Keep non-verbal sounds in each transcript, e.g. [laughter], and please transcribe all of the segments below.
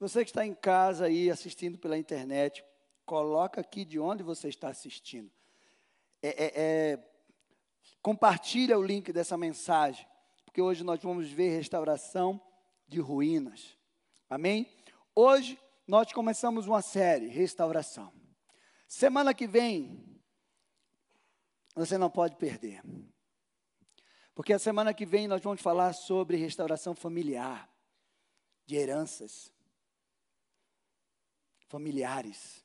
Você que está em casa aí assistindo pela internet, coloca aqui de onde você está assistindo. É, é, é, compartilha o link dessa mensagem, porque hoje nós vamos ver restauração de ruínas. Amém? Hoje nós começamos uma série, restauração. Semana que vem, você não pode perder. Porque a semana que vem nós vamos falar sobre restauração familiar, de heranças familiares.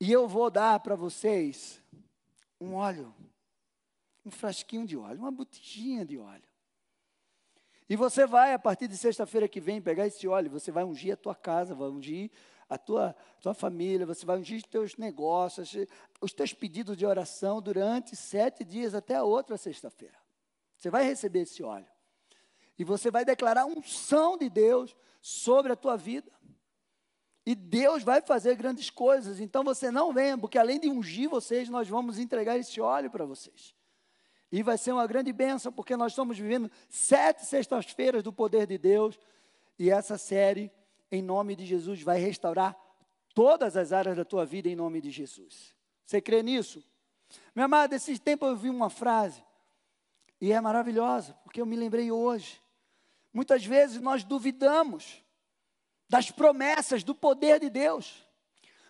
E eu vou dar para vocês um óleo, um frasquinho de óleo, uma botijinha de óleo. E você vai, a partir de sexta-feira que vem, pegar esse óleo, você vai ungir a tua casa, vai ungir a tua, tua família, você vai ungir os teus negócios, os teus pedidos de oração durante sete dias até a outra sexta-feira. Você vai receber esse óleo. E você vai declarar unção de Deus sobre a tua vida. E Deus vai fazer grandes coisas. Então você não venha, porque além de ungir vocês, nós vamos entregar esse óleo para vocês. E vai ser uma grande bênção, porque nós estamos vivendo sete sextas-feiras do poder de Deus. E essa série em nome de Jesus, vai restaurar todas as áreas da tua vida em nome de Jesus. Você crê nisso? Meu amado, esse tempo eu vi uma frase, e é maravilhosa, porque eu me lembrei hoje. Muitas vezes nós duvidamos das promessas, do poder de Deus.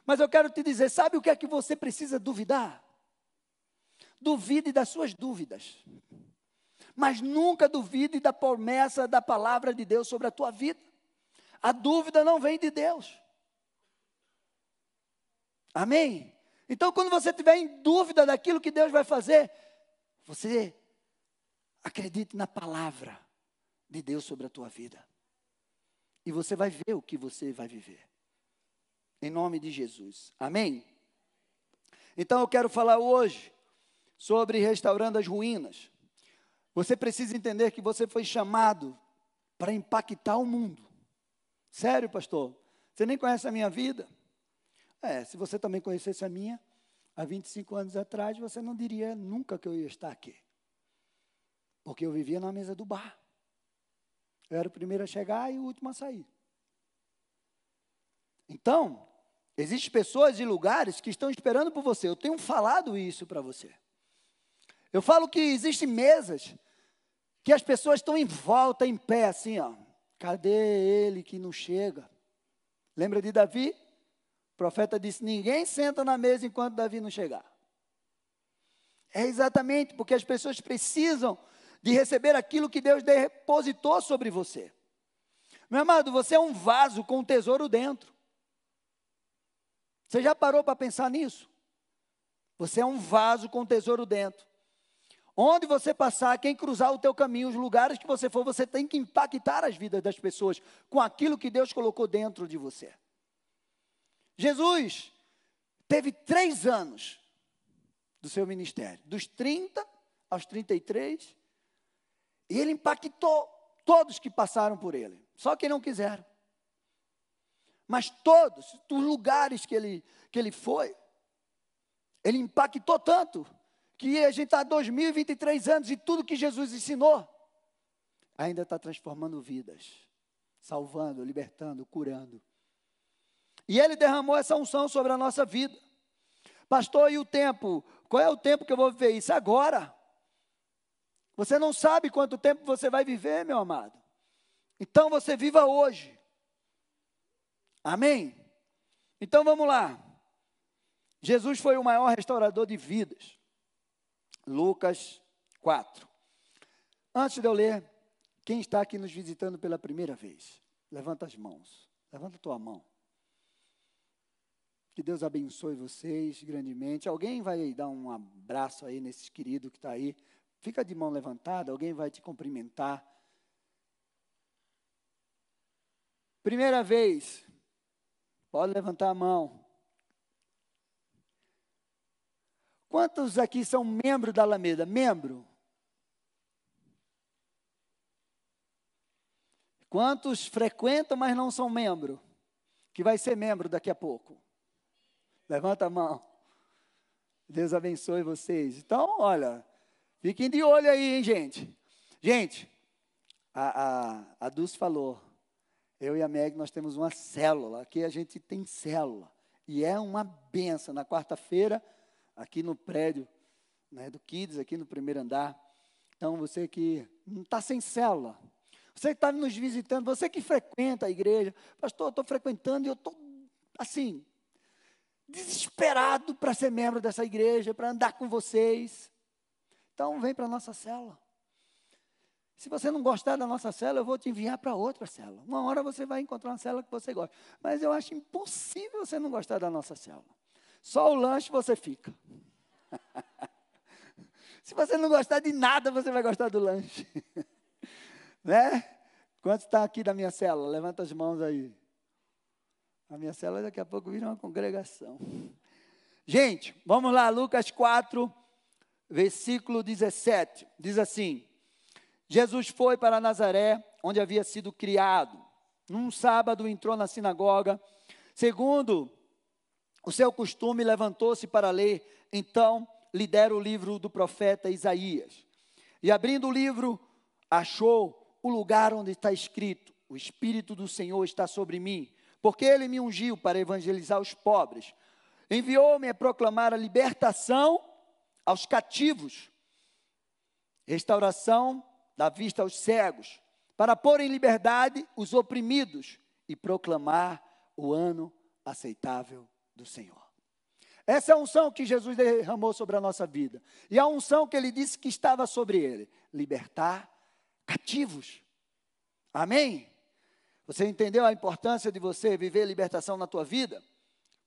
Mas eu quero te dizer, sabe o que é que você precisa duvidar? Duvide das suas dúvidas. Mas nunca duvide da promessa da palavra de Deus sobre a tua vida. A dúvida não vem de Deus. Amém? Então, quando você estiver em dúvida daquilo que Deus vai fazer, você acredite na palavra de Deus sobre a tua vida. E você vai ver o que você vai viver. Em nome de Jesus. Amém? Então eu quero falar hoje sobre restaurando as ruínas. Você precisa entender que você foi chamado para impactar o mundo. Sério, pastor? Você nem conhece a minha vida? É, se você também conhecesse a minha, há 25 anos atrás, você não diria nunca que eu ia estar aqui. Porque eu vivia na mesa do bar. Eu era o primeiro a chegar e o último a sair. Então, existem pessoas e lugares que estão esperando por você. Eu tenho falado isso para você. Eu falo que existem mesas que as pessoas estão em volta, em pé, assim, ó. Cadê ele que não chega? Lembra de Davi? O profeta disse: Ninguém senta na mesa enquanto Davi não chegar. É exatamente porque as pessoas precisam de receber aquilo que Deus depositou sobre você. Meu amado, você é um vaso com um tesouro dentro. Você já parou para pensar nisso? Você é um vaso com um tesouro dentro. Onde você passar, quem cruzar o teu caminho, os lugares que você for, você tem que impactar as vidas das pessoas com aquilo que Deus colocou dentro de você. Jesus teve três anos do seu ministério, dos 30 aos 33, e ele impactou todos que passaram por ele, só quem não quiseram. Mas todos, os lugares que ele, que ele foi, ele impactou tanto que a gente está há 2023 anos e tudo que Jesus ensinou ainda está transformando vidas, salvando, libertando, curando. E Ele derramou essa unção sobre a nossa vida. Pastor, e o tempo? Qual é o tempo que eu vou viver isso? Agora. Você não sabe quanto tempo você vai viver, meu amado. Então você viva hoje. Amém? Então vamos lá. Jesus foi o maior restaurador de vidas. Lucas 4. Antes de eu ler, quem está aqui nos visitando pela primeira vez? Levanta as mãos. Levanta a tua mão. Que Deus abençoe vocês grandemente. Alguém vai dar um abraço aí nesse querido que está aí. Fica de mão levantada, alguém vai te cumprimentar. Primeira vez, pode levantar a mão. Quantos aqui são membros da Alameda? Membro? Quantos frequentam, mas não são membro? Que vai ser membro daqui a pouco. Levanta a mão. Deus abençoe vocês. Então, olha, fiquem de olho aí, hein, gente. Gente, a, a, a Dulce falou, Eu e a Meg, nós temos uma célula. Aqui a gente tem célula. E é uma benção. Na quarta-feira, aqui no prédio né, do Kids, aqui no primeiro andar. Então, você que não está sem célula, você que está nos visitando, você que frequenta a igreja, pastor, eu estou frequentando e eu estou, assim, desesperado para ser membro dessa igreja, para andar com vocês. Então, vem para a nossa célula. Se você não gostar da nossa célula, eu vou te enviar para outra célula. Uma hora você vai encontrar uma célula que você gosta. Mas eu acho impossível você não gostar da nossa célula. Só o lanche você fica. [laughs] Se você não gostar de nada, você vai gostar do lanche. [laughs] né? Quantos está aqui da minha célula? Levanta as mãos aí. A minha célula daqui a pouco vira uma congregação. Gente, vamos lá, Lucas 4, versículo 17. Diz assim: Jesus foi para Nazaré, onde havia sido criado. Num sábado entrou na sinagoga. Segundo o seu costume, levantou-se para ler. Então lhe deram o livro do profeta Isaías. E abrindo o livro, achou o lugar onde está escrito: O Espírito do Senhor está sobre mim, porque ele me ungiu para evangelizar os pobres. Enviou-me a proclamar a libertação aos cativos, restauração da vista aos cegos, para pôr em liberdade os oprimidos e proclamar o ano aceitável do Senhor. Essa é a unção que Jesus derramou sobre a nossa vida. E a unção que ele disse que estava sobre ele: libertar cativos. Amém? Você entendeu a importância de você viver libertação na tua vida?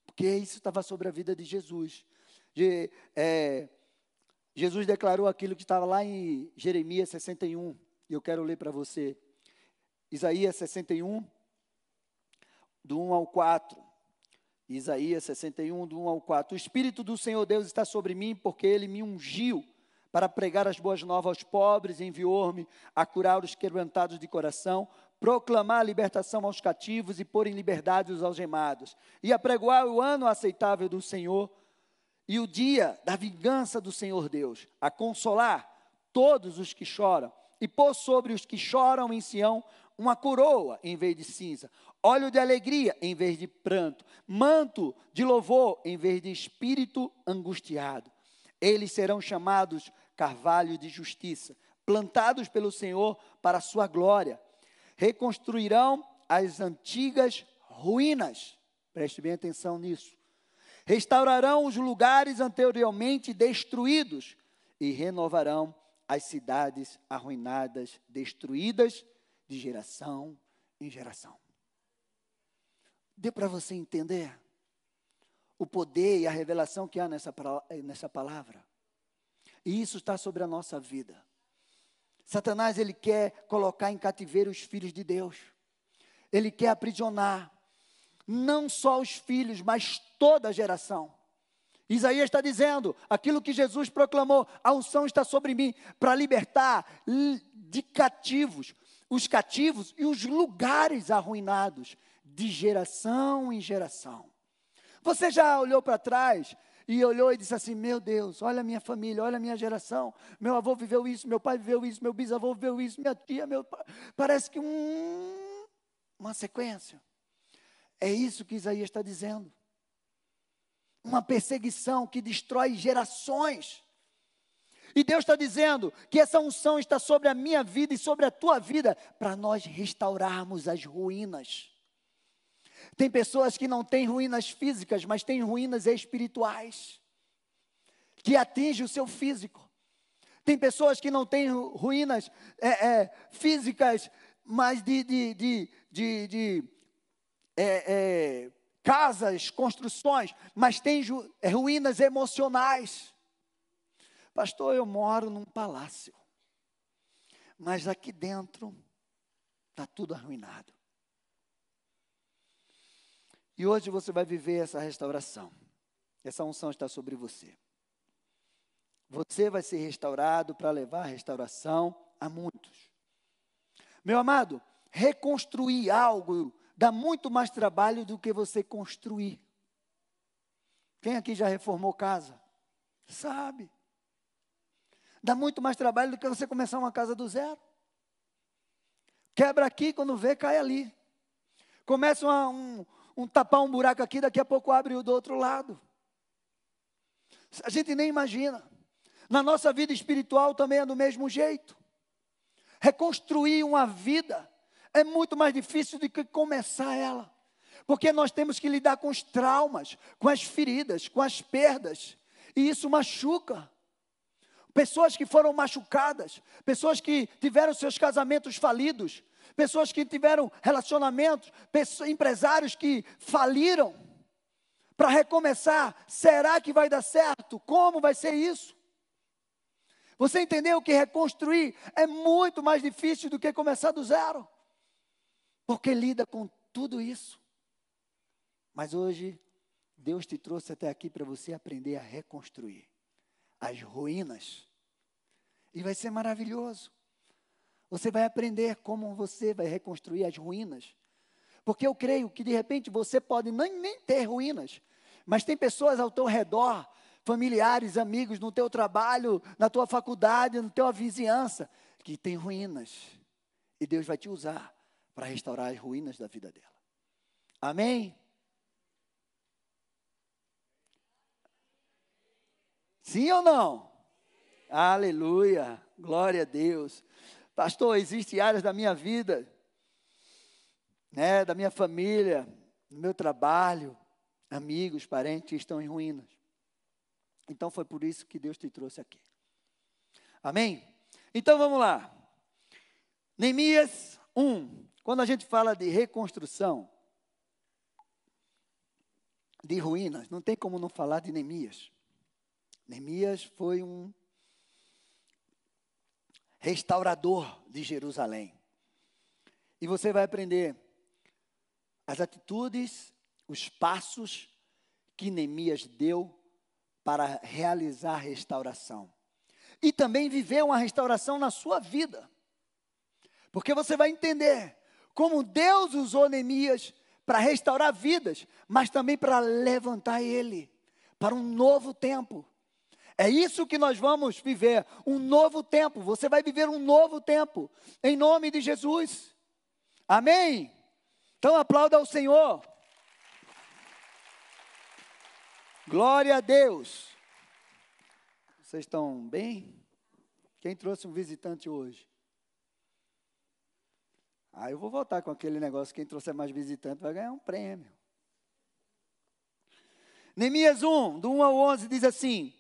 Porque isso estava sobre a vida de Jesus. De, é, Jesus declarou aquilo que estava lá em Jeremias 61, e eu quero ler para você. Isaías 61, do 1 ao 4. Isaías 61, do 1 ao 4. O Espírito do Senhor Deus está sobre mim, porque ele me ungiu para pregar as boas novas aos pobres, enviou-me a curar os quebrantados de coração, proclamar a libertação aos cativos e pôr em liberdade os algemados, e apregoar o ano aceitável do Senhor e o dia da vingança do Senhor Deus, a consolar todos os que choram, e pôr sobre os que choram em Sião uma coroa em vez de cinza, óleo de alegria em vez de pranto, manto de louvor em vez de espírito angustiado. Eles serão chamados carvalho de justiça, plantados pelo Senhor para a sua glória. Reconstruirão as antigas ruínas. Preste bem atenção nisso restaurarão os lugares anteriormente destruídos e renovarão as cidades arruinadas, destruídas de geração em geração. Deu para você entender o poder e a revelação que há nessa, nessa palavra? E isso está sobre a nossa vida. Satanás, ele quer colocar em cativeiro os filhos de Deus. Ele quer aprisionar não só os filhos, mas toda a geração. Isaías está dizendo aquilo que Jesus proclamou: a unção está sobre mim para libertar de cativos, os cativos e os lugares arruinados, de geração em geração. Você já olhou para trás e olhou e disse assim: Meu Deus, olha a minha família, olha a minha geração. Meu avô viveu isso, meu pai viveu isso, meu bisavô viveu isso, minha tia, meu. Parece que um, uma sequência. É isso que Isaías está dizendo. Uma perseguição que destrói gerações. E Deus está dizendo que essa unção está sobre a minha vida e sobre a tua vida para nós restaurarmos as ruínas. Tem pessoas que não têm ruínas físicas, mas têm ruínas espirituais, que atingem o seu físico. Tem pessoas que não têm ruínas é, é, físicas, mas de, de, de, de é, é, casas, construções, mas tem é, ruínas emocionais. Pastor, eu moro num palácio, mas aqui dentro está tudo arruinado. E hoje você vai viver essa restauração. Essa unção está sobre você. Você vai ser restaurado para levar a restauração a muitos. Meu amado, reconstruir algo dá muito mais trabalho do que você construir. Quem aqui já reformou casa? Sabe. Dá muito mais trabalho do que você começar uma casa do zero. Quebra aqui, quando vê, cai ali. Começa uma, um, um tapar um buraco aqui, daqui a pouco abre o do outro lado. A gente nem imagina. Na nossa vida espiritual também é do mesmo jeito. Reconstruir uma vida é muito mais difícil do que começar ela. Porque nós temos que lidar com os traumas, com as feridas, com as perdas. E isso machuca. Pessoas que foram machucadas, pessoas que tiveram seus casamentos falidos, pessoas que tiveram relacionamentos, empresários que faliram para recomeçar. Será que vai dar certo? Como vai ser isso? Você entendeu que reconstruir é muito mais difícil do que começar do zero? Porque lida com tudo isso. Mas hoje, Deus te trouxe até aqui para você aprender a reconstruir as ruínas. E vai ser maravilhoso. Você vai aprender como você vai reconstruir as ruínas. Porque eu creio que de repente você pode nem, nem ter ruínas, mas tem pessoas ao teu redor, familiares, amigos, no teu trabalho, na tua faculdade, na tua vizinhança, que tem ruínas. E Deus vai te usar para restaurar as ruínas da vida dela. Amém? Sim ou não? Aleluia, glória a Deus. Pastor, existem áreas da minha vida, né, da minha família, do meu trabalho, amigos, parentes que estão em ruínas. Então foi por isso que Deus te trouxe aqui. Amém? Então vamos lá. Neemias 1. Quando a gente fala de reconstrução, de ruínas, não tem como não falar de Neemias. Neemias foi um restaurador de Jerusalém. E você vai aprender as atitudes, os passos que Neemias deu para realizar a restauração. E também viver uma restauração na sua vida. Porque você vai entender como Deus usou Neemias para restaurar vidas, mas também para levantar ele para um novo tempo. É isso que nós vamos viver, um novo tempo. Você vai viver um novo tempo, em nome de Jesus. Amém? Então aplauda ao Senhor. Glória a Deus. Vocês estão bem? Quem trouxe um visitante hoje? Ah, eu vou voltar com aquele negócio: quem trouxer mais visitante vai ganhar um prêmio. Neemias 1, do 1 ao 11, diz assim: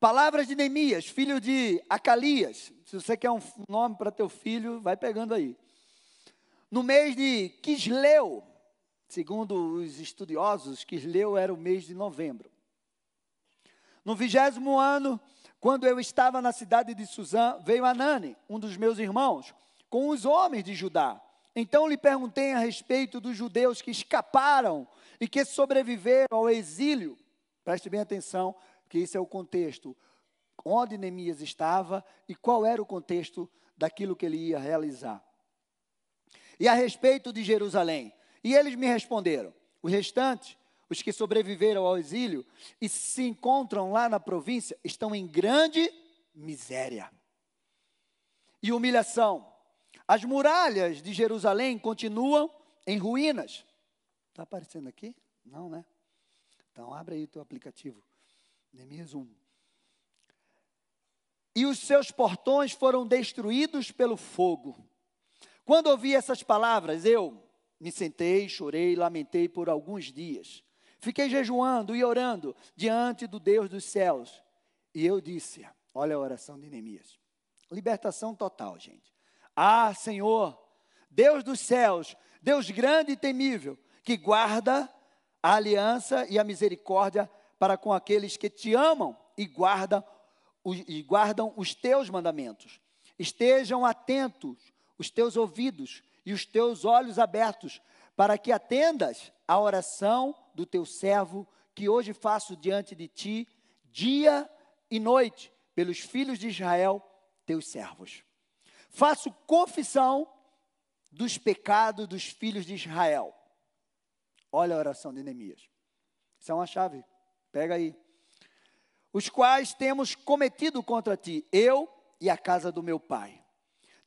Palavras de Neemias, filho de Acalias. Se você quer um nome para teu filho, vai pegando aí. No mês de Quisleu, segundo os estudiosos, Quisleu era o mês de novembro. No vigésimo ano, quando eu estava na cidade de Suzã, veio Anani, um dos meus irmãos, com os homens de Judá. Então lhe perguntei a respeito dos judeus que escaparam e que sobreviveram ao exílio. Preste bem atenção, que esse é o contexto. Onde Neemias estava e qual era o contexto daquilo que ele ia realizar. E a respeito de Jerusalém. E eles me responderam: os restantes, os que sobreviveram ao exílio e se encontram lá na província, estão em grande miséria e humilhação. As muralhas de Jerusalém continuam em ruínas. Está aparecendo aqui? Não, né? Então abre aí o teu aplicativo. Neemias 1. E os seus portões foram destruídos pelo fogo. Quando ouvi essas palavras, eu me sentei, chorei, lamentei por alguns dias. Fiquei jejuando e orando diante do Deus dos céus. E eu disse: Olha a oração de Neemias. Libertação total, gente. Ah, Senhor, Deus dos céus, Deus grande e temível, que guarda a aliança e a misericórdia para com aqueles que te amam e guardam, e guardam os teus mandamentos. Estejam atentos os teus ouvidos e os teus olhos abertos, para que atendas à oração do teu servo, que hoje faço diante de ti, dia e noite, pelos filhos de Israel, teus servos. Faço confissão dos pecados dos filhos de Israel. Olha a oração de Neemias. Isso é uma chave. Pega aí. Os quais temos cometido contra ti, eu e a casa do meu pai.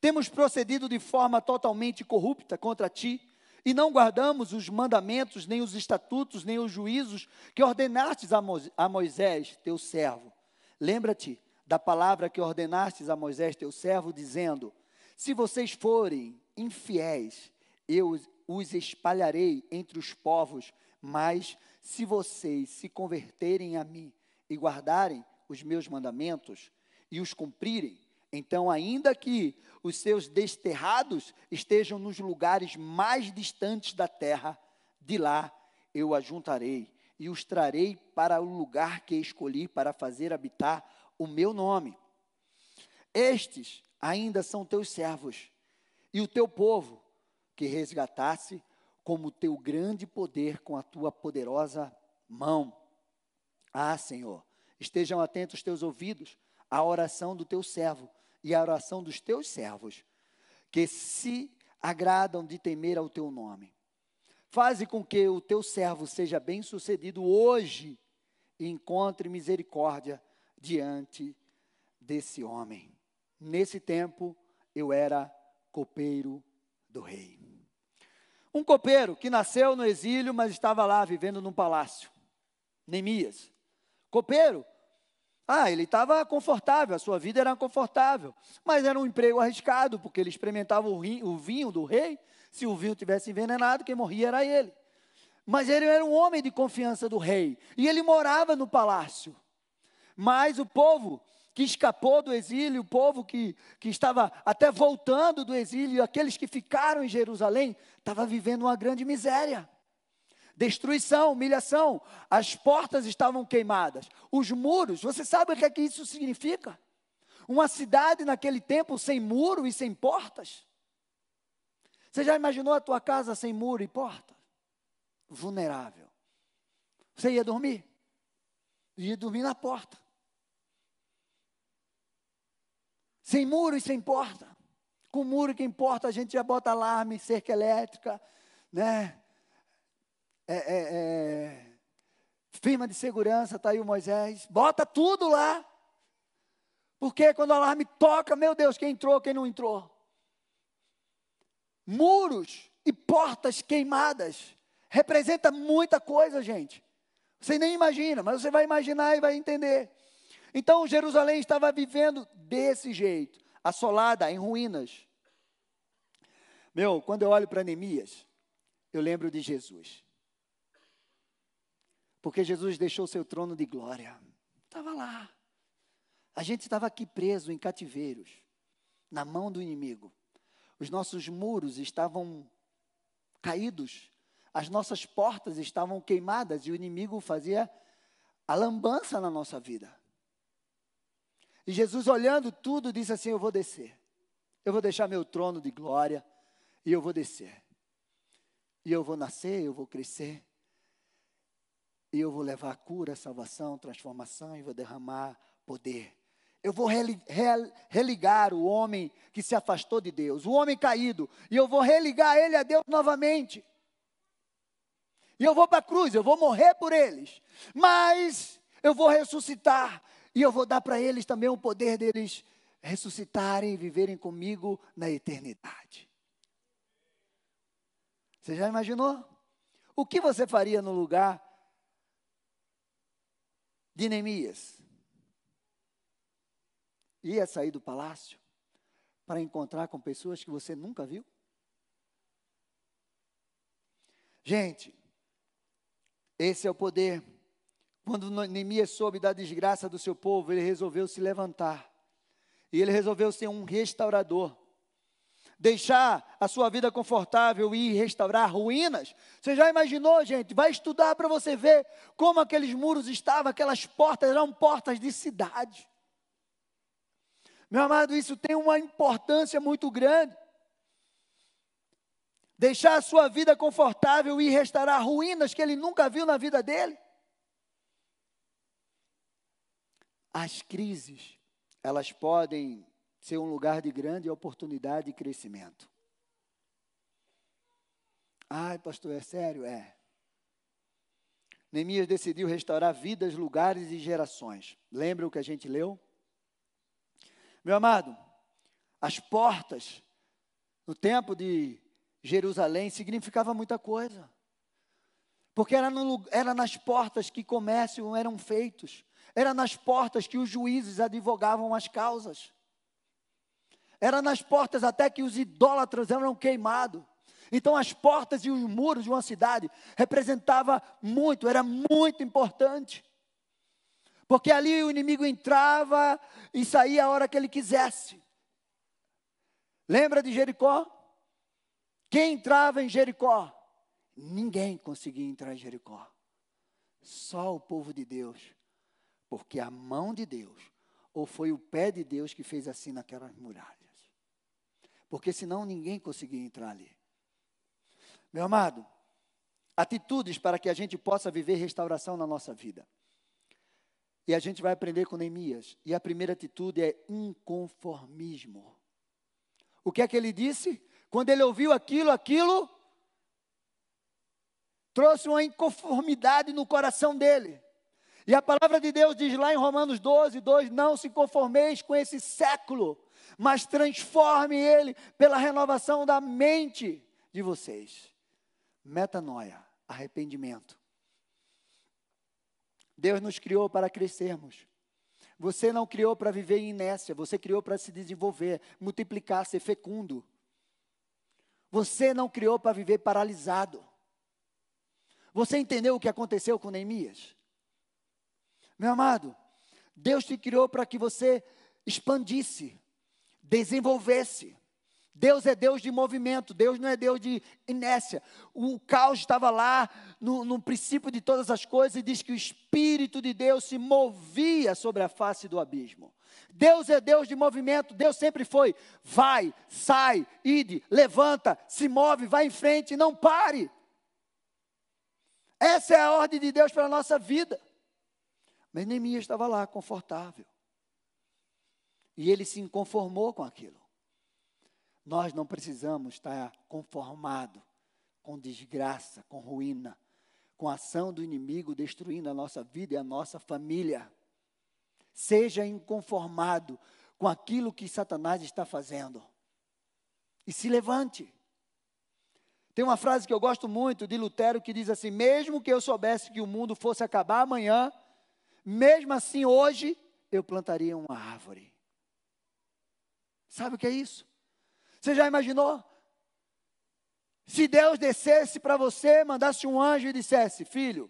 Temos procedido de forma totalmente corrupta contra ti, e não guardamos os mandamentos, nem os estatutos, nem os juízos que ordenastes a Moisés, teu servo. Lembra-te da palavra que ordenastes a Moisés, teu servo, dizendo: Se vocês forem infiéis, eu os espalharei entre os povos, mas se vocês se converterem a mim e guardarem os meus mandamentos e os cumprirem, então, ainda que os seus desterrados estejam nos lugares mais distantes da terra, de lá eu ajuntarei e os trarei para o lugar que escolhi para fazer habitar o meu nome. Estes ainda são teus servos e o teu povo, que resgatasse como teu grande poder com a tua poderosa mão. Ah, Senhor, estejam atentos teus ouvidos à oração do teu servo e à oração dos teus servos, que se agradam de temer ao teu nome. Faze com que o teu servo seja bem-sucedido hoje e encontre misericórdia diante desse homem. Nesse tempo, eu era copeiro do rei. Um copeiro que nasceu no exílio, mas estava lá vivendo num palácio. Neemias. Copeiro. Ah, ele estava confortável, a sua vida era confortável, mas era um emprego arriscado, porque ele experimentava o, rim, o vinho do rei. Se o vinho tivesse envenenado, quem morria era ele. Mas ele era um homem de confiança do rei, e ele morava no palácio. Mas o povo que escapou do exílio, o povo que, que estava até voltando do exílio, aqueles que ficaram em Jerusalém, estava vivendo uma grande miséria. Destruição, humilhação, as portas estavam queimadas, os muros, você sabe o que, é que isso significa? Uma cidade naquele tempo sem muro e sem portas. Você já imaginou a tua casa sem muro e porta? Vulnerável. Você ia dormir? Ia dormir na porta. Sem muro e sem porta. Com muro que importa, a gente já bota alarme, cerca elétrica, né? É, é, é, firma de segurança, está aí o Moisés. Bota tudo lá. Porque quando o alarme toca, meu Deus, quem entrou, quem não entrou. Muros e portas queimadas. Representa muita coisa, gente. Você nem imagina, mas você vai imaginar e vai entender. Então Jerusalém estava vivendo desse jeito, assolada, em ruínas. Meu, quando eu olho para Neemias, eu lembro de Jesus. Porque Jesus deixou seu trono de glória. Estava lá. A gente estava aqui preso em cativeiros, na mão do inimigo. Os nossos muros estavam caídos, as nossas portas estavam queimadas e o inimigo fazia a lambança na nossa vida. E Jesus, olhando tudo, disse assim: Eu vou descer. Eu vou deixar meu trono de glória e eu vou descer. E eu vou nascer, eu vou crescer. E eu vou levar cura, salvação, transformação e vou derramar poder. Eu vou religar o homem que se afastou de Deus, o homem caído, e eu vou religar ele a Deus novamente. E eu vou para a cruz, eu vou morrer por eles, mas eu vou ressuscitar e eu vou dar para eles também o poder deles ressuscitarem e viverem comigo na eternidade. Você já imaginou? O que você faria no lugar de Neemias? Ia sair do palácio para encontrar com pessoas que você nunca viu? Gente, esse é o poder quando Neemias soube da desgraça do seu povo, ele resolveu se levantar. E ele resolveu ser um restaurador. Deixar a sua vida confortável e restaurar ruínas. Você já imaginou, gente? Vai estudar para você ver como aqueles muros estavam, aquelas portas eram portas de cidade. Meu amado, isso tem uma importância muito grande. Deixar a sua vida confortável e restaurar ruínas que ele nunca viu na vida dele. As crises, elas podem ser um lugar de grande oportunidade e crescimento. Ai, pastor, é sério? É. Neemias decidiu restaurar vidas, lugares e gerações. Lembra o que a gente leu? Meu amado, as portas, no tempo de Jerusalém significava muita coisa. Porque era, no, era nas portas que comércio eram feitos, era nas portas que os juízes advogavam as causas, era nas portas até que os idólatras eram queimados. Então as portas e os muros de uma cidade representava muito, era muito importante. Porque ali o inimigo entrava e saía a hora que ele quisesse. Lembra de Jericó? Quem entrava em Jericó? Ninguém conseguia entrar em Jericó. Só o povo de Deus. Porque a mão de Deus, ou foi o pé de Deus que fez assim naquelas muralhas. Porque senão ninguém conseguia entrar ali. Meu amado, atitudes para que a gente possa viver restauração na nossa vida. E a gente vai aprender com Neemias. E a primeira atitude é inconformismo. O que é que ele disse? Quando ele ouviu aquilo, aquilo trouxe uma inconformidade no coração dele. E a palavra de Deus diz lá em Romanos 12, 2: Não se conformeis com esse século, mas transforme ele pela renovação da mente de vocês. Metanoia, arrependimento. Deus nos criou para crescermos. Você não criou para viver em inércia, você criou para se desenvolver, multiplicar, ser fecundo. Você não criou para viver paralisado. Você entendeu o que aconteceu com Neemias? Meu amado, Deus te criou para que você expandisse, desenvolvesse. Deus é Deus de movimento, Deus não é Deus de inércia. O caos estava lá no, no, princípio de todas as coisas e diz que o Espírito de Deus se movia sobre a face do abismo. Deus é Deus de movimento, Deus sempre foi. Vai, sai, ide, levanta, se move, vai em frente, não pare. Essa é a ordem de Deus para a nossa vida. Mas Neemias estava lá, confortável. E ele se conformou com aquilo. Nós não precisamos estar conformado com desgraça, com ruína, com a ação do inimigo destruindo a nossa vida e a nossa família. Seja inconformado com aquilo que Satanás está fazendo. E se levante. Tem uma frase que eu gosto muito de Lutero que diz assim: Mesmo que eu soubesse que o mundo fosse acabar amanhã, mesmo assim hoje eu plantaria uma árvore. Sabe o que é isso? Você já imaginou? Se Deus descesse para você, mandasse um anjo e dissesse: Filho,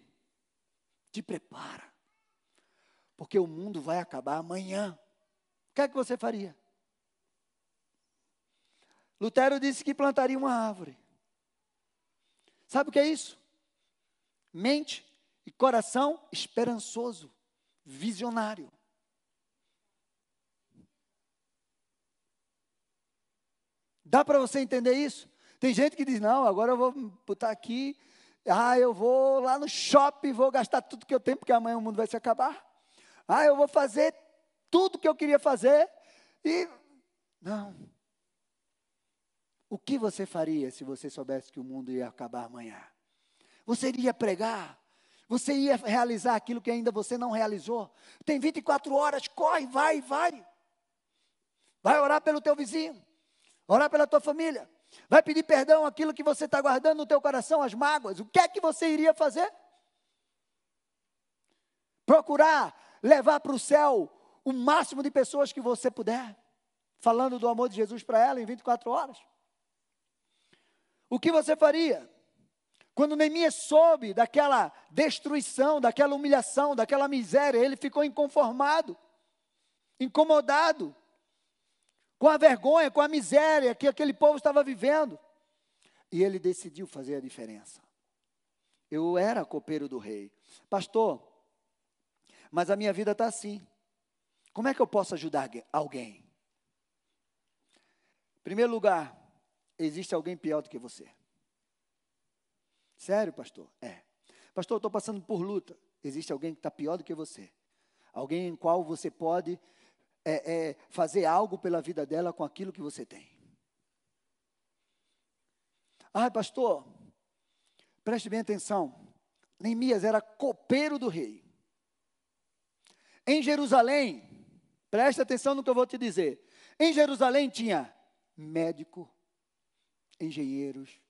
te prepara, porque o mundo vai acabar amanhã. O que é que você faria? Lutero disse que plantaria uma árvore. Sabe o que é isso? Mente e coração esperançoso, visionário. Dá para você entender isso? Tem gente que diz: não, agora eu vou botar aqui, ah, eu vou lá no shopping, vou gastar tudo que eu tenho, porque amanhã o mundo vai se acabar. Ah, eu vou fazer tudo que eu queria fazer e. Não. O que você faria se você soubesse que o mundo ia acabar amanhã? Você iria pregar? Você ia realizar aquilo que ainda você não realizou? Tem 24 horas, corre, vai, vai. Vai orar pelo teu vizinho orar pela tua família, vai pedir perdão aquilo que você está guardando no teu coração, as mágoas. O que é que você iria fazer? Procurar levar para o céu o máximo de pessoas que você puder, falando do amor de Jesus para ela em 24 horas. O que você faria? Quando Neemias soube daquela destruição, daquela humilhação, daquela miséria, ele ficou inconformado, incomodado com a vergonha, com a miséria que aquele povo estava vivendo. E ele decidiu fazer a diferença. Eu era copeiro do rei. Pastor, mas a minha vida está assim. Como é que eu posso ajudar alguém? Em primeiro lugar, existe alguém pior do que você. Sério, pastor? É. Pastor, eu estou passando por luta. Existe alguém que está pior do que você. Alguém em qual você pode é, é, fazer algo pela vida dela com aquilo que você tem. Ah, pastor, preste bem atenção. Neemias era copeiro do rei. Em Jerusalém, preste atenção no que eu vou te dizer. Em Jerusalém tinha médico, engenheiros,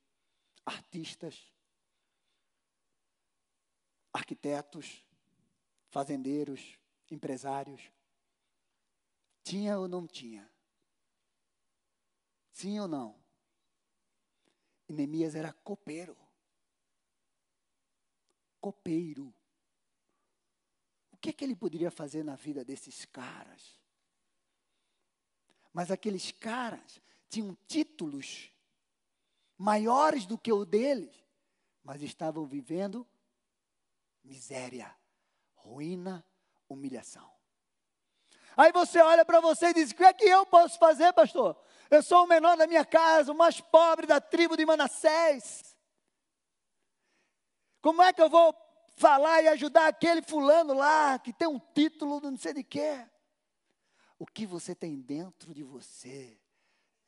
artistas, arquitetos, fazendeiros, empresários. Tinha ou não tinha? Sim ou não? E Neemias era copeiro. Copeiro. O que, que ele poderia fazer na vida desses caras? Mas aqueles caras tinham títulos maiores do que o deles, mas estavam vivendo miséria, ruína, humilhação. Aí você olha para você e diz: O que é que eu posso fazer, pastor? Eu sou o menor da minha casa, o mais pobre da tribo de Manassés. Como é que eu vou falar e ajudar aquele fulano lá que tem um título não sei de quê? O que você tem dentro de você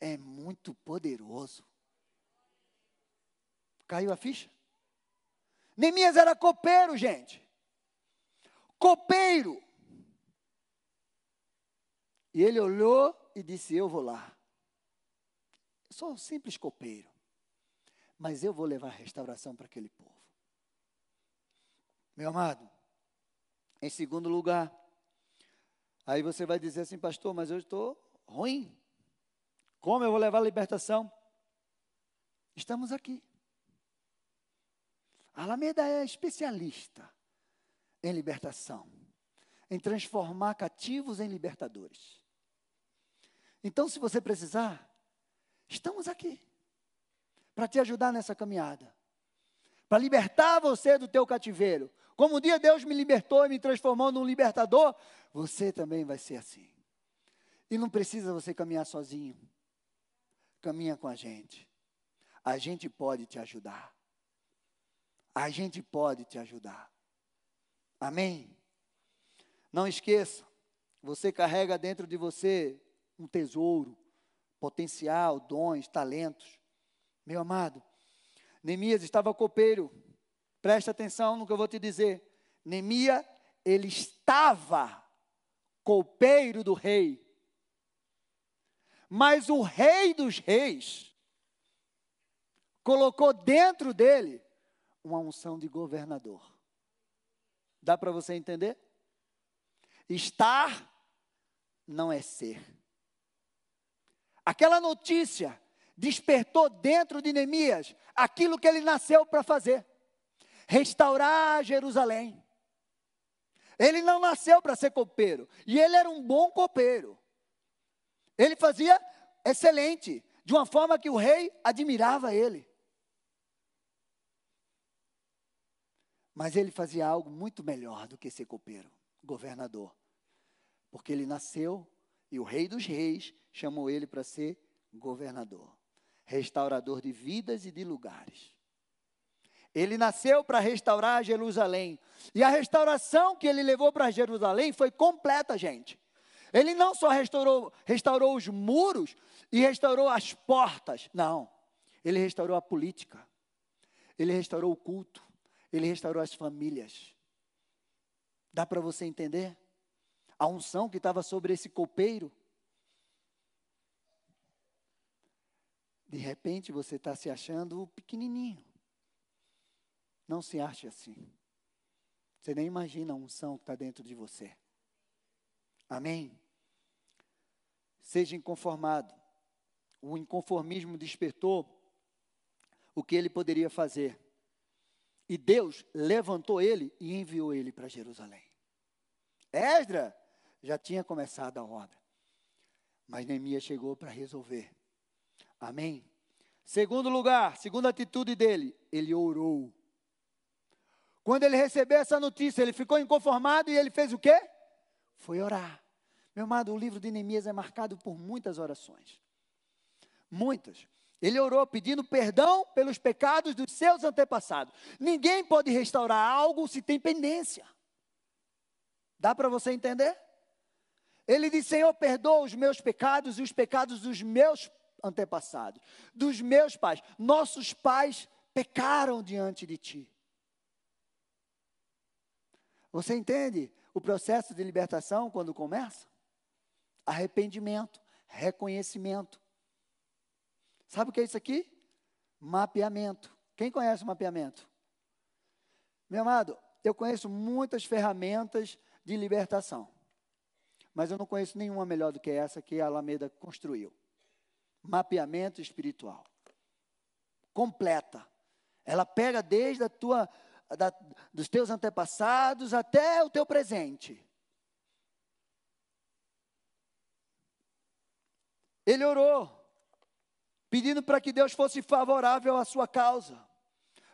é muito poderoso. Caiu a ficha? Neemias era copeiro, gente. Copeiro. E ele olhou e disse: Eu vou lá. Eu sou um simples copeiro. Mas eu vou levar restauração para aquele povo. Meu amado, em segundo lugar, aí você vai dizer assim, pastor, mas eu estou ruim. Como eu vou levar a libertação? Estamos aqui. Alameda é especialista em libertação, em transformar cativos em libertadores. Então, se você precisar, Estamos aqui para te ajudar nessa caminhada, para libertar você do teu cativeiro. Como um dia Deus me libertou e me transformou num libertador, você também vai ser assim. E não precisa você caminhar sozinho. Caminha com a gente. A gente pode te ajudar. A gente pode te ajudar. Amém? Não esqueça, você carrega dentro de você um tesouro potencial, dons, talentos. Meu amado, Neemias estava copeiro. Presta atenção no que eu vou te dizer. Neemias, ele estava copeiro do rei. Mas o rei dos reis colocou dentro dele uma unção de governador. Dá para você entender? Estar não é ser. Aquela notícia despertou dentro de Neemias aquilo que ele nasceu para fazer: restaurar Jerusalém. Ele não nasceu para ser copeiro, e ele era um bom copeiro. Ele fazia excelente, de uma forma que o rei admirava ele. Mas ele fazia algo muito melhor do que ser copeiro, governador. Porque ele nasceu e o rei dos reis chamou ele para ser governador, restaurador de vidas e de lugares. Ele nasceu para restaurar Jerusalém. E a restauração que ele levou para Jerusalém foi completa, gente. Ele não só restaurou, restaurou os muros e restaurou as portas, não. Ele restaurou a política. Ele restaurou o culto. Ele restaurou as famílias. Dá para você entender? a unção que estava sobre esse copeiro. De repente você está se achando pequenininho. Não se ache assim. Você nem imagina a unção que está dentro de você. Amém? Seja inconformado. O inconformismo despertou o que ele poderia fazer. E Deus levantou ele e enviou ele para Jerusalém. Esdra, já tinha começado a obra. Mas Neemias chegou para resolver. Amém? Segundo lugar, segunda atitude dele, ele orou. Quando ele recebeu essa notícia, ele ficou inconformado e ele fez o quê? Foi orar. Meu amado, o livro de Neemias é marcado por muitas orações. Muitas. Ele orou pedindo perdão pelos pecados dos seus antepassados. Ninguém pode restaurar algo se tem pendência. Dá para você entender? Ele diz: Senhor, perdoa os meus pecados e os pecados dos meus antepassados, dos meus pais. Nossos pais pecaram diante de ti. Você entende o processo de libertação quando começa? Arrependimento, reconhecimento. Sabe o que é isso aqui? Mapeamento. Quem conhece o mapeamento? Meu amado, eu conheço muitas ferramentas de libertação, mas eu não conheço nenhuma melhor do que essa que a Alameda construiu. Mapeamento espiritual. Completa. Ela pega desde a tua, da, dos teus antepassados até o teu presente. Ele orou, pedindo para que Deus fosse favorável à sua causa,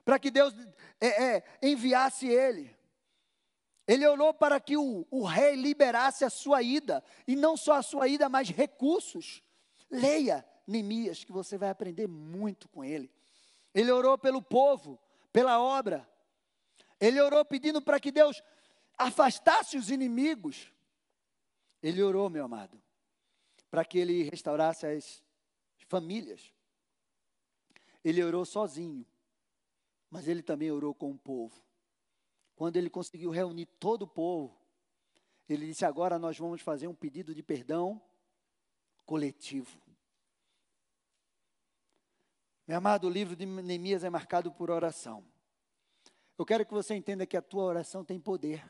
para que Deus é, é, enviasse ele. Ele orou para que o, o rei liberasse a sua ida, e não só a sua ida, mas recursos. Leia Neemias, que você vai aprender muito com ele. Ele orou pelo povo, pela obra. Ele orou pedindo para que Deus afastasse os inimigos. Ele orou, meu amado, para que ele restaurasse as famílias. Ele orou sozinho, mas ele também orou com o povo. Quando ele conseguiu reunir todo o povo, ele disse: Agora nós vamos fazer um pedido de perdão coletivo. Meu amado, o livro de Neemias é marcado por oração. Eu quero que você entenda que a tua oração tem poder.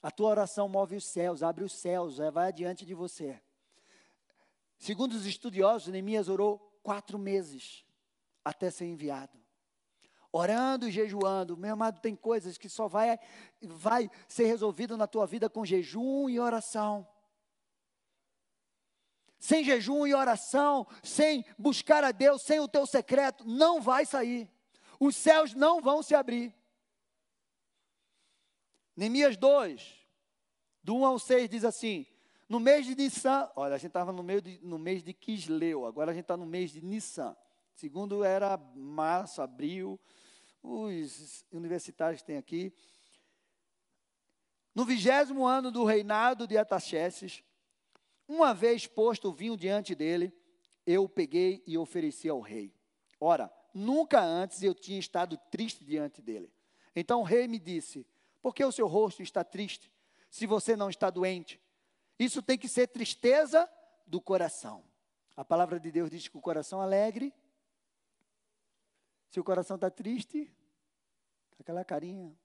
A tua oração move os céus, abre os céus, vai adiante de você. Segundo os estudiosos, Neemias orou quatro meses até ser enviado. Orando e jejuando. Meu amado, tem coisas que só vai, vai ser resolvido na tua vida com jejum e oração. Sem jejum e oração, sem buscar a Deus, sem o teu secreto, não vai sair. Os céus não vão se abrir. Neemias 2, do 1 ao 6, diz assim: No mês de Nissan, olha, a gente estava no, no mês de Quisleu, agora a gente está no mês de Nissan. Segundo era março, abril, os universitários têm aqui. No vigésimo ano do reinado de Ataxerxes, uma vez posto o vinho diante dele, eu o peguei e ofereci ao rei. Ora, nunca antes eu tinha estado triste diante dele. Então o rei me disse: por que o seu rosto está triste, se você não está doente? Isso tem que ser tristeza do coração. A palavra de Deus diz que o coração alegre. Se o coração está triste, aquela carinha.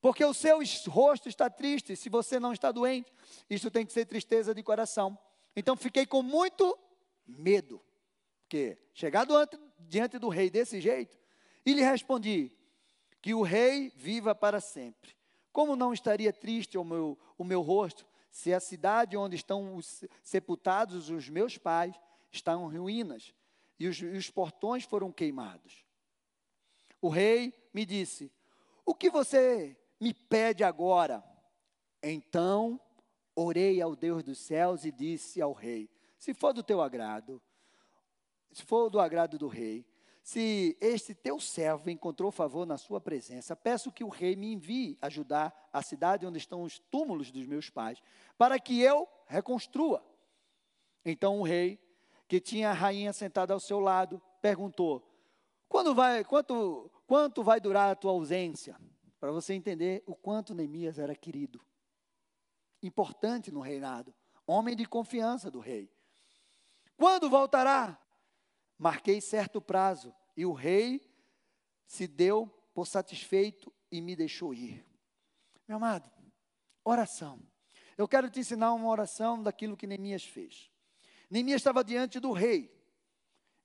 Porque o seu rosto está triste, se você não está doente. Isso tem que ser tristeza de coração. Então fiquei com muito medo. Porque chegado diante do rei desse jeito, e lhe respondi: que o rei viva para sempre. Como não estaria triste o meu, o meu rosto se a cidade onde estão os, sepultados os meus pais está em ruínas e os, e os portões foram queimados? O rei me disse: O que você me pede agora? Então orei ao Deus dos céus e disse ao rei: Se for do teu agrado, se for do agrado do rei, se este teu servo encontrou favor na sua presença, peço que o rei me envie ajudar a cidade onde estão os túmulos dos meus pais, para que eu reconstrua. Então o rei, que tinha a rainha sentada ao seu lado, perguntou: Quando vai, quanto, quanto vai durar a tua ausência? Para você entender o quanto Neemias era querido, importante no reinado, homem de confiança do rei. Quando voltará? Marquei certo prazo e o rei se deu por satisfeito e me deixou ir. Meu amado, oração. Eu quero te ensinar uma oração daquilo que Neemias fez. Neemias estava diante do rei.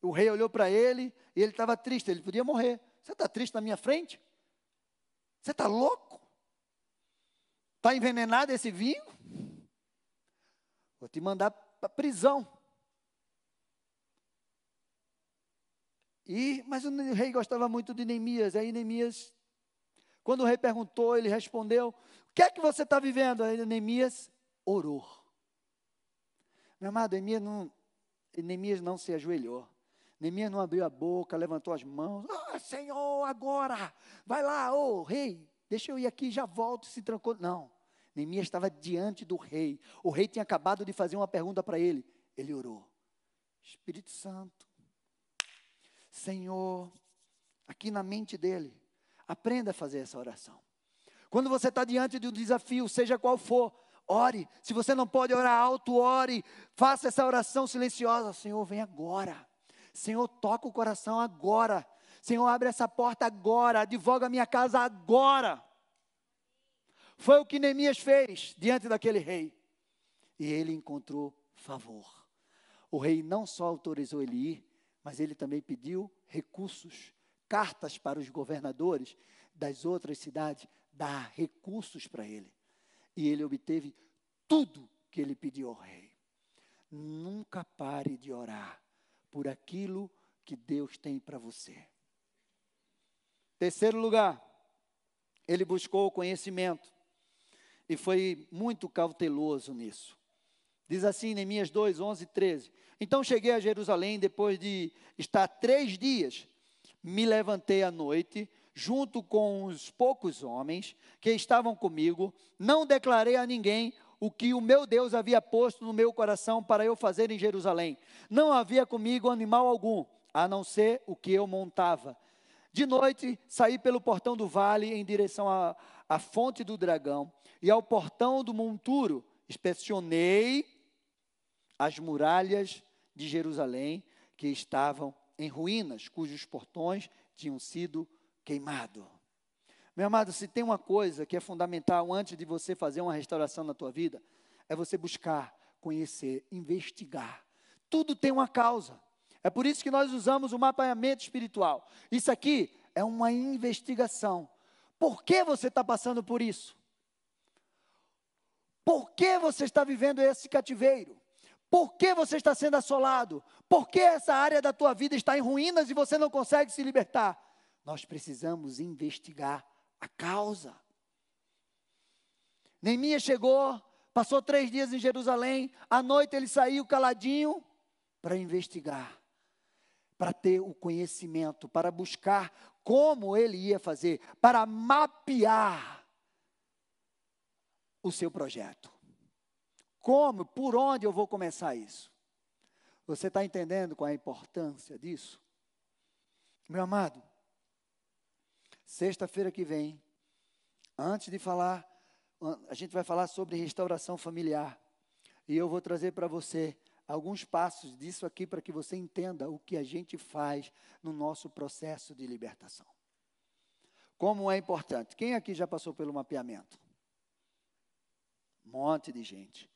O rei olhou para ele e ele estava triste, ele podia morrer. Você está triste na minha frente? Você está louco? Está envenenado esse vinho? Vou te mandar para prisão. E, mas o rei gostava muito de Neemias. Aí Neemias, quando o rei perguntou, ele respondeu: O que é que você está vivendo? Aí Neemias orou. Meu amado, Neemias não, Neemias não se ajoelhou. Neemias não abriu a boca, levantou as mãos. Ah, Senhor, agora! Vai lá, ô oh, rei, deixa eu ir aqui, já volto, se trancou. Não. Neemias estava diante do rei. O rei tinha acabado de fazer uma pergunta para ele. Ele orou. Espírito Santo, Senhor, aqui na mente dele. Aprenda a fazer essa oração. Quando você está diante de um desafio, seja qual for, ore. Se você não pode orar alto, ore. Faça essa oração silenciosa. Senhor, vem agora. Senhor, toca o coração agora. Senhor, abre essa porta agora, advoga a minha casa agora. Foi o que Neemias fez diante daquele rei. E ele encontrou favor. O rei não só autorizou ele ir, mas ele também pediu recursos, cartas para os governadores das outras cidades, dar recursos para ele. E ele obteve tudo que ele pediu ao rei. Nunca pare de orar por aquilo que Deus tem para você. Terceiro lugar, ele buscou o conhecimento e foi muito cauteloso nisso. Diz assim, Neemias 2, 11 e 13. Então cheguei a Jerusalém depois de estar três dias. Me levantei à noite, junto com os poucos homens que estavam comigo. Não declarei a ninguém o que o meu Deus havia posto no meu coração para eu fazer em Jerusalém. Não havia comigo animal algum, a não ser o que eu montava. De noite, saí pelo portão do vale em direção à, à fonte do dragão e ao portão do monturo. Inspecionei as muralhas de Jerusalém que estavam em ruínas, cujos portões tinham sido queimados. Meu amado, se tem uma coisa que é fundamental antes de você fazer uma restauração na tua vida, é você buscar, conhecer, investigar. Tudo tem uma causa. É por isso que nós usamos o mapeamento espiritual. Isso aqui é uma investigação. Por que você está passando por isso? Por que você está vivendo esse cativeiro? Por que você está sendo assolado? Por que essa área da tua vida está em ruínas e você não consegue se libertar? Nós precisamos investigar a causa. Neemias chegou, passou três dias em Jerusalém, à noite ele saiu caladinho para investigar, para ter o conhecimento, para buscar como ele ia fazer, para mapear o seu projeto. Como, por onde eu vou começar isso? Você está entendendo qual é a importância disso? Meu amado, Sexta-feira que vem, antes de falar, a gente vai falar sobre restauração familiar. E eu vou trazer para você alguns passos disso aqui para que você entenda o que a gente faz no nosso processo de libertação. Como é importante. Quem aqui já passou pelo mapeamento? Um monte de gente.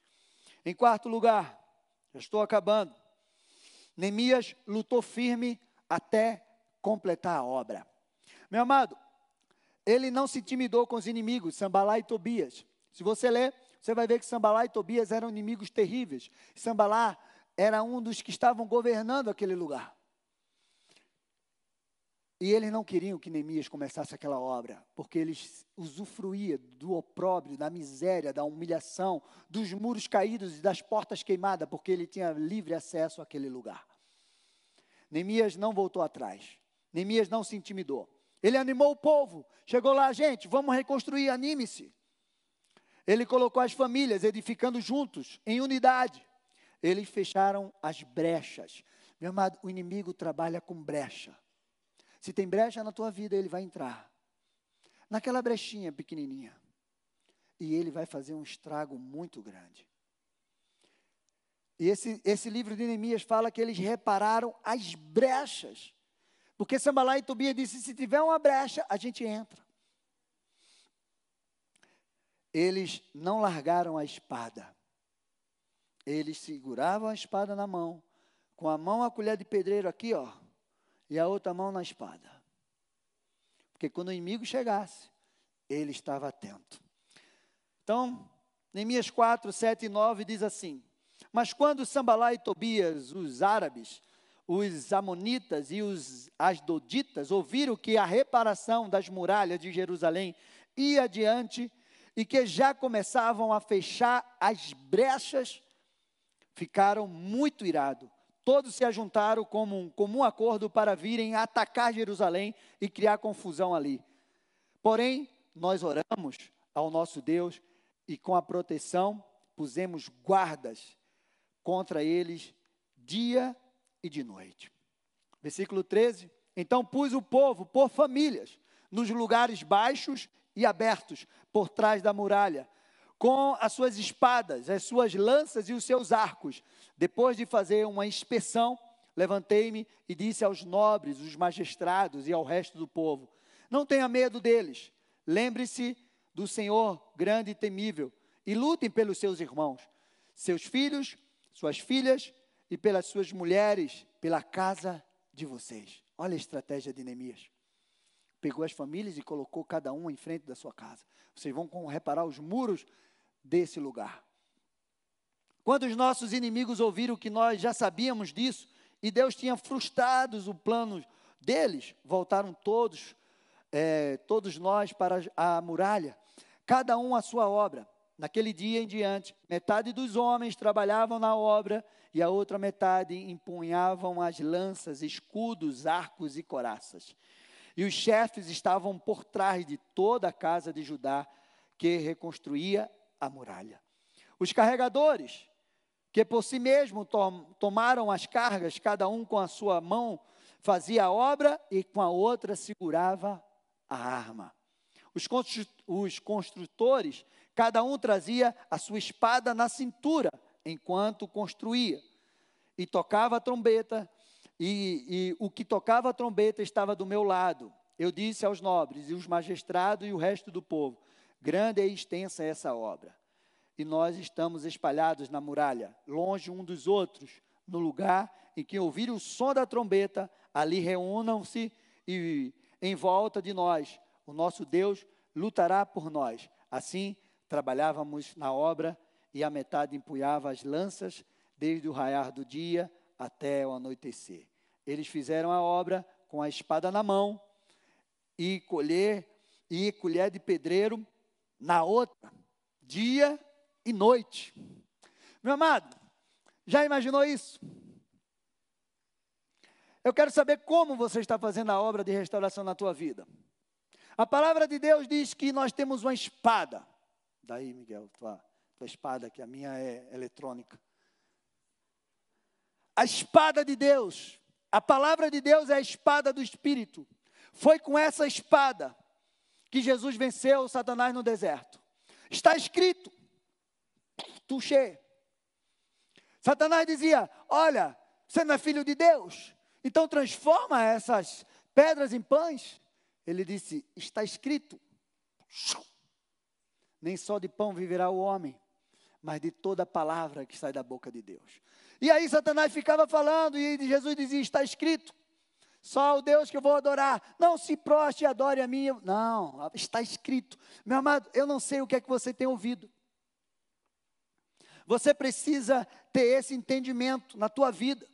Em quarto lugar, já estou acabando. Neemias lutou firme até completar a obra. Meu amado, ele não se intimidou com os inimigos, Sambalá e Tobias. Se você ler, você vai ver que Sambalá e Tobias eram inimigos terríveis. Sambalá era um dos que estavam governando aquele lugar. E eles não queriam que Neemias começasse aquela obra, porque eles usufruía do opróbrio, da miséria, da humilhação, dos muros caídos e das portas queimadas, porque ele tinha livre acesso àquele lugar. Neemias não voltou atrás. Neemias não se intimidou. Ele animou o povo. Chegou lá, gente, vamos reconstruir, anime-se. Ele colocou as famílias edificando juntos, em unidade. Eles fecharam as brechas. Meu amado, o inimigo trabalha com brecha. Se tem brecha na tua vida, ele vai entrar. Naquela brechinha pequenininha. E ele vai fazer um estrago muito grande. E esse, esse livro de Neemias fala que eles repararam as brechas porque Sambalá e Tobias disse: se tiver uma brecha, a gente entra. Eles não largaram a espada. Eles seguravam a espada na mão, com a mão a colher de pedreiro aqui, ó, e a outra mão na espada. Porque quando o inimigo chegasse, ele estava atento. Então, Neemias 4, 7 e 9 diz assim: Mas quando Sambalá e Tobias, os árabes, os amonitas e os asdoditas ouviram que a reparação das muralhas de Jerusalém ia adiante e que já começavam a fechar as brechas, ficaram muito irados. Todos se ajuntaram como um comum acordo para virem atacar Jerusalém e criar confusão ali. Porém, nós oramos ao nosso Deus e com a proteção pusemos guardas contra eles dia e de noite. Versículo 13: Então pus o povo por famílias, nos lugares baixos e abertos, por trás da muralha, com as suas espadas, as suas lanças e os seus arcos. Depois de fazer uma inspeção, levantei-me e disse aos nobres, os magistrados e ao resto do povo: Não tenha medo deles. Lembre-se do Senhor grande e temível e lutem pelos seus irmãos, seus filhos, suas filhas e pelas suas mulheres, pela casa de vocês. Olha a estratégia de Neemias. Pegou as famílias e colocou cada um em frente da sua casa. Vocês vão reparar os muros desse lugar. Quando os nossos inimigos ouviram que nós já sabíamos disso, e Deus tinha frustrado o plano deles, voltaram todos, é, todos nós para a muralha, cada um a sua obra. Naquele dia em diante, metade dos homens trabalhavam na obra e a outra metade empunhavam as lanças, escudos, arcos e coraças. E os chefes estavam por trás de toda a casa de Judá que reconstruía a muralha. Os carregadores, que por si mesmo tom, tomaram as cargas, cada um com a sua mão fazia a obra e com a outra segurava a arma. Os, os construtores Cada um trazia a sua espada na cintura enquanto construía. E tocava a trombeta, e, e o que tocava a trombeta estava do meu lado. Eu disse aos nobres e os magistrados e o resto do povo: Grande e extensa é essa obra. E nós estamos espalhados na muralha, longe um dos outros, no lugar em que ouvirem o som da trombeta, ali reúnam-se e em volta de nós, o nosso Deus lutará por nós. Assim, trabalhávamos na obra e a metade empunhava as lanças desde o raiar do dia até o anoitecer. Eles fizeram a obra com a espada na mão e colher e colher de pedreiro na outra, dia e noite. Meu amado, já imaginou isso? Eu quero saber como você está fazendo a obra de restauração na tua vida. A palavra de Deus diz que nós temos uma espada. Daí, Miguel, tua, tua espada, que a minha é eletrônica. A espada de Deus, a palavra de Deus é a espada do Espírito. Foi com essa espada que Jesus venceu Satanás no deserto. Está escrito, tuxê. Satanás dizia: Olha, você não é filho de Deus, então transforma essas pedras em pães. Ele disse: Está escrito nem só de pão viverá o homem, mas de toda palavra que sai da boca de Deus. E aí Satanás ficava falando, e Jesus dizia: Está escrito, só o Deus que eu vou adorar. Não se proste e adore a mim. Não, está escrito. Meu amado, eu não sei o que é que você tem ouvido. Você precisa ter esse entendimento na tua vida.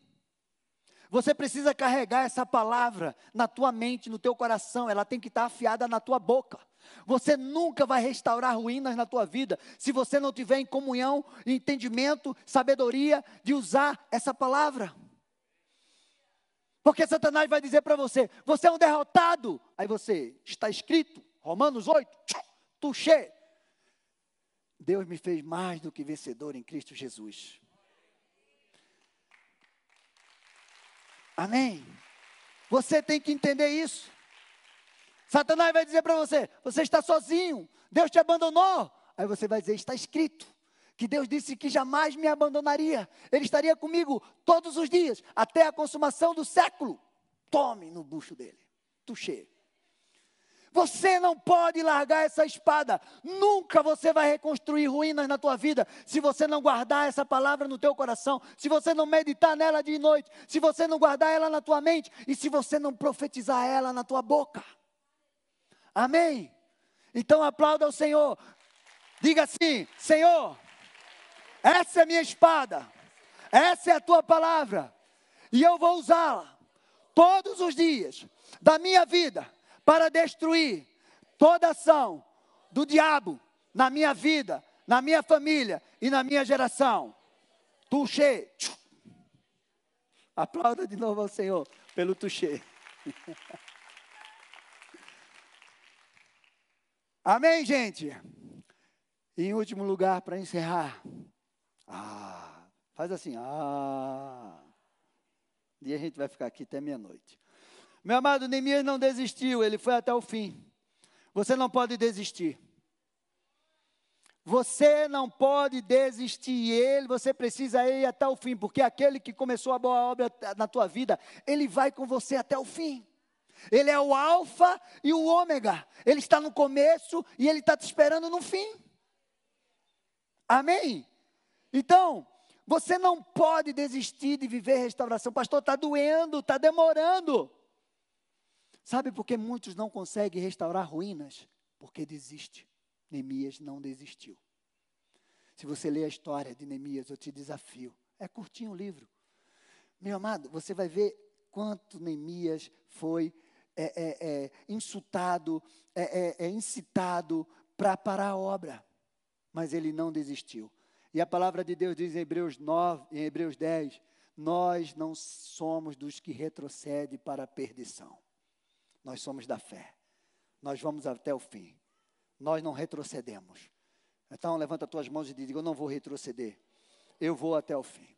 Você precisa carregar essa palavra na tua mente, no teu coração, ela tem que estar afiada na tua boca. Você nunca vai restaurar ruínas na tua vida se você não tiver em comunhão, entendimento, sabedoria de usar essa palavra. Porque Satanás vai dizer para você: você é um derrotado. Aí você, está escrito, Romanos 8, tuxê. Deus me fez mais do que vencedor em Cristo Jesus. Amém? Você tem que entender isso. Satanás vai dizer para você: você está sozinho, Deus te abandonou. Aí você vai dizer: está escrito que Deus disse que jamais me abandonaria, Ele estaria comigo todos os dias, até a consumação do século. Tome no bucho dele, tuxê. Você não pode largar essa espada. Nunca você vai reconstruir ruínas na tua vida se você não guardar essa palavra no teu coração, se você não meditar nela de noite, se você não guardar ela na tua mente e se você não profetizar ela na tua boca. Amém? Então aplauda o Senhor. Diga assim: Senhor, essa é a minha espada, essa é a tua palavra, e eu vou usá-la todos os dias da minha vida para destruir toda ação do diabo na minha vida, na minha família e na minha geração. Tuxê. [laughs] Aplauda de novo ao Senhor pelo tuxê. [laughs] Amém, gente? E em último lugar, para encerrar. Ah, faz assim. Ah. E a gente vai ficar aqui até meia-noite. Meu amado, Neemias não desistiu, ele foi até o fim. Você não pode desistir. Você não pode desistir, ele, você precisa ir até o fim, porque aquele que começou a boa obra na tua vida, ele vai com você até o fim. Ele é o alfa e o ômega. Ele está no começo e ele está te esperando no fim. Amém? Então, você não pode desistir de viver restauração. Pastor, está doendo, está demorando. Sabe por que muitos não conseguem restaurar ruínas? Porque desiste. Neemias não desistiu. Se você ler a história de Neemias, eu te desafio. É curtinho o livro. Meu amado, você vai ver quanto Neemias foi é, é, é, insultado, é, é, é incitado para parar a obra. Mas ele não desistiu. E a palavra de Deus diz em Hebreus, 9, em Hebreus 10: Nós não somos dos que retrocedem para a perdição. Nós somos da fé. Nós vamos até o fim. Nós não retrocedemos. Então levanta as tuas mãos e diga: Eu não vou retroceder. Eu vou até o fim.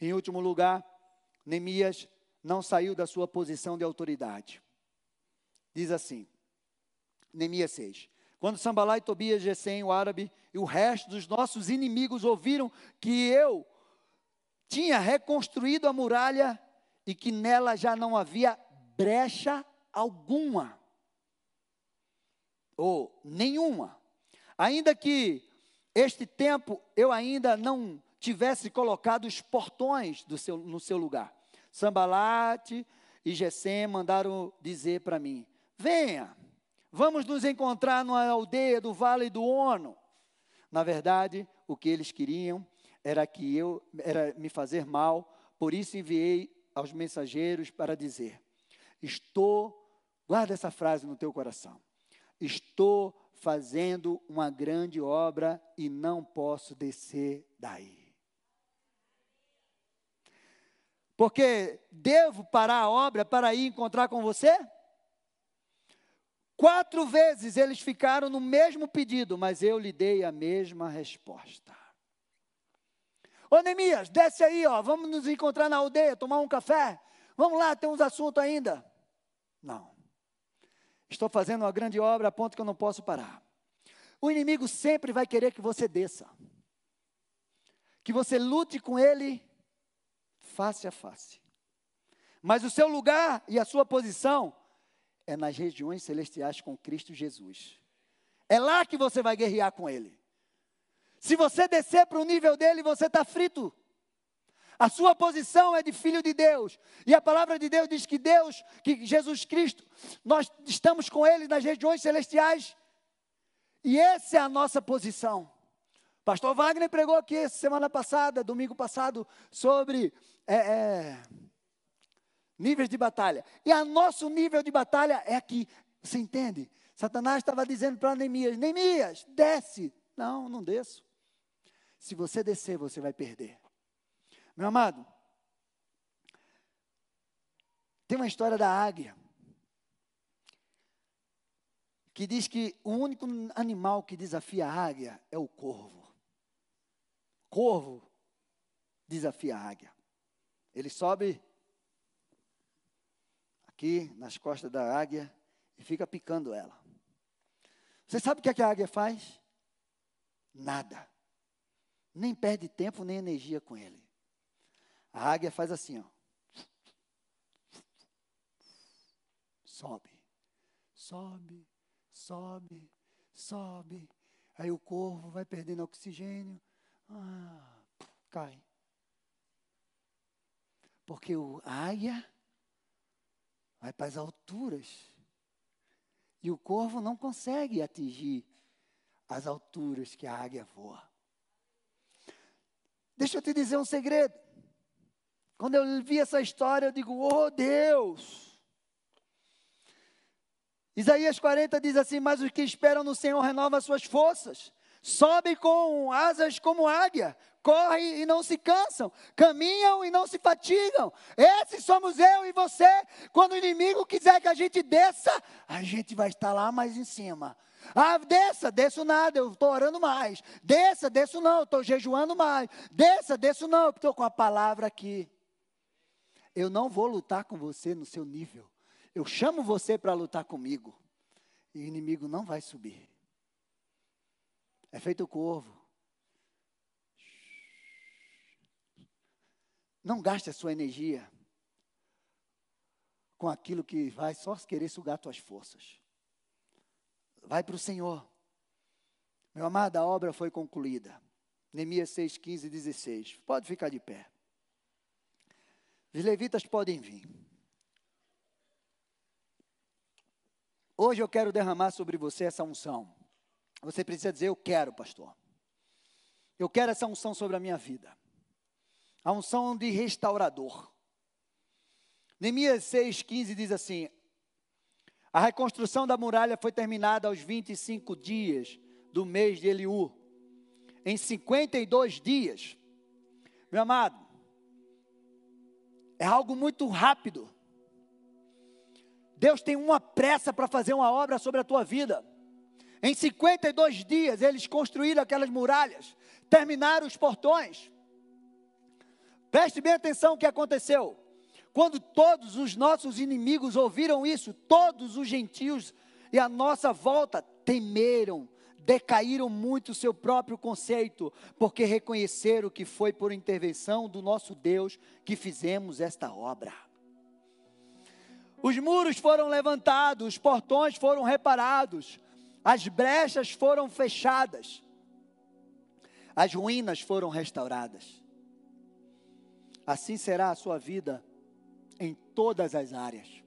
Em último lugar, Neemias não saiu da sua posição de autoridade. Diz assim, Neemias 6. Quando Sambalá e Tobias, Gesem, o árabe e o resto dos nossos inimigos ouviram que eu tinha reconstruído a muralha e que nela já não havia brecha alguma, ou nenhuma, ainda que este tempo eu ainda não tivesse colocado os portões seu, no seu lugar. Sambalate e Gesem mandaram dizer para mim: venha, vamos nos encontrar numa aldeia do Vale do Ono. Na verdade, o que eles queriam era que eu era me fazer mal, por isso enviei aos mensageiros para dizer: Estou, guarda essa frase no teu coração. Estou fazendo uma grande obra e não posso descer daí. Porque devo parar a obra para ir encontrar com você? Quatro vezes eles ficaram no mesmo pedido, mas eu lhe dei a mesma resposta. Ô Neemias, desce aí, ó, vamos nos encontrar na aldeia, tomar um café. Vamos lá, tem uns assuntos ainda. Não. Estou fazendo uma grande obra a ponto que eu não posso parar. O inimigo sempre vai querer que você desça. Que você lute com ele face a face. Mas o seu lugar e a sua posição é nas regiões celestiais com Cristo Jesus. É lá que você vai guerrear com Ele. Se você descer para o nível dele, você está frito. A sua posição é de filho de Deus. E a palavra de Deus diz que Deus, que Jesus Cristo, nós estamos com Ele nas regiões celestiais. E essa é a nossa posição. Pastor Wagner pregou aqui semana passada, domingo passado, sobre é, é, níveis de batalha. E o nosso nível de batalha é aqui. Você entende? Satanás estava dizendo para Neemias: Neemias, desce. Não, não desço. Se você descer, você vai perder. Meu amado, tem uma história da águia. Que diz que o único animal que desafia a águia é o corvo. Corvo desafia a águia. Ele sobe aqui nas costas da águia e fica picando ela. Você sabe o que, é que a águia faz? Nada. Nem perde tempo nem energia com ele. A águia faz assim, ó. Sobe, sobe, sobe, sobe. Aí o corvo vai perdendo oxigênio. Ah, cai. Porque o, águia vai para as alturas. E o corvo não consegue atingir as alturas que a águia voa. Deixa eu te dizer um segredo. Quando eu vi essa história, eu digo: Oh Deus! Isaías 40 diz assim: Mas os que esperam no Senhor renovam as suas forças, sobem com asas como águia, correm e não se cansam, caminham e não se fatigam. Esses somos eu e você. Quando o inimigo quiser que a gente desça, a gente vai estar lá mais em cima. Ah, desça, desço nada, eu estou orando mais. Desça, desço não, estou jejuando mais. Desça, desço não, estou com a palavra aqui. Eu não vou lutar com você no seu nível. Eu chamo você para lutar comigo. E o inimigo não vai subir. É feito o corvo. Não gaste a sua energia com aquilo que vai só querer sugar tuas forças. Vai para o Senhor. Meu amado, a obra foi concluída. Neemias 6, 15 e 16. Pode ficar de pé. Os levitas podem vir. Hoje eu quero derramar sobre você essa unção. Você precisa dizer: Eu quero, pastor. Eu quero essa unção sobre a minha vida. A unção de restaurador. Neemias 6,15 diz assim: A reconstrução da muralha foi terminada aos 25 dias do mês de Eliú. Em 52 dias. Meu amado, é algo muito rápido. Deus tem uma pressa para fazer uma obra sobre a tua vida. Em 52 dias, eles construíram aquelas muralhas, terminaram os portões. Preste bem atenção o que aconteceu. Quando todos os nossos inimigos ouviram isso, todos os gentios e a nossa volta temeram, decaíram muito o seu próprio conceito, porque reconheceram que foi por intervenção do nosso Deus que fizemos esta obra. Os muros foram levantados, os portões foram reparados, as brechas foram fechadas, as ruínas foram restauradas. Assim será a sua vida em todas as áreas.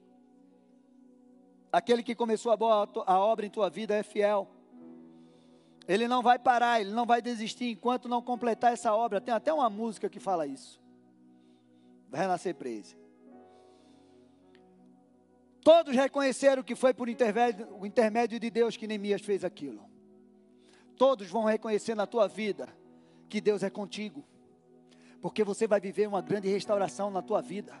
Aquele que começou a, boa, a obra em tua vida é fiel. Ele não vai parar, ele não vai desistir enquanto não completar essa obra. Tem até uma música que fala isso. Vai renascer preso. Todos reconheceram que foi por intermédio, o intermédio de Deus que Neemias fez aquilo. Todos vão reconhecer na tua vida que Deus é contigo, porque você vai viver uma grande restauração na tua vida.